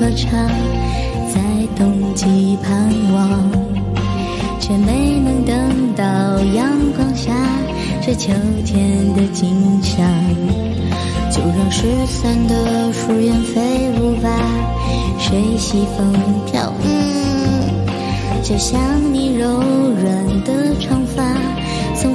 歌唱，在冬季盼望，却没能等到阳光下这秋天的景象。就让失散的树叶飞舞吧，随西风飘。嗯就像你柔软的长发，曾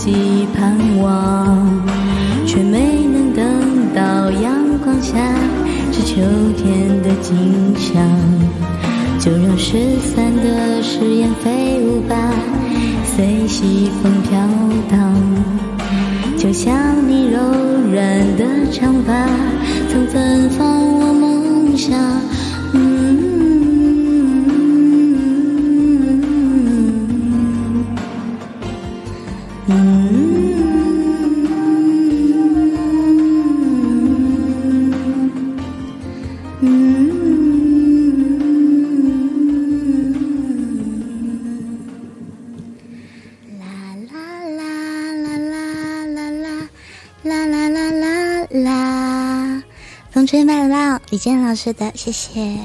在冬季盼望，却没能等到阳光下这秋天的景象。就让失散的誓言飞舞吧，随西风飘荡。就像你柔软的长发，曾芬芳我梦想。啦风吹麦浪，李健老师的，谢谢。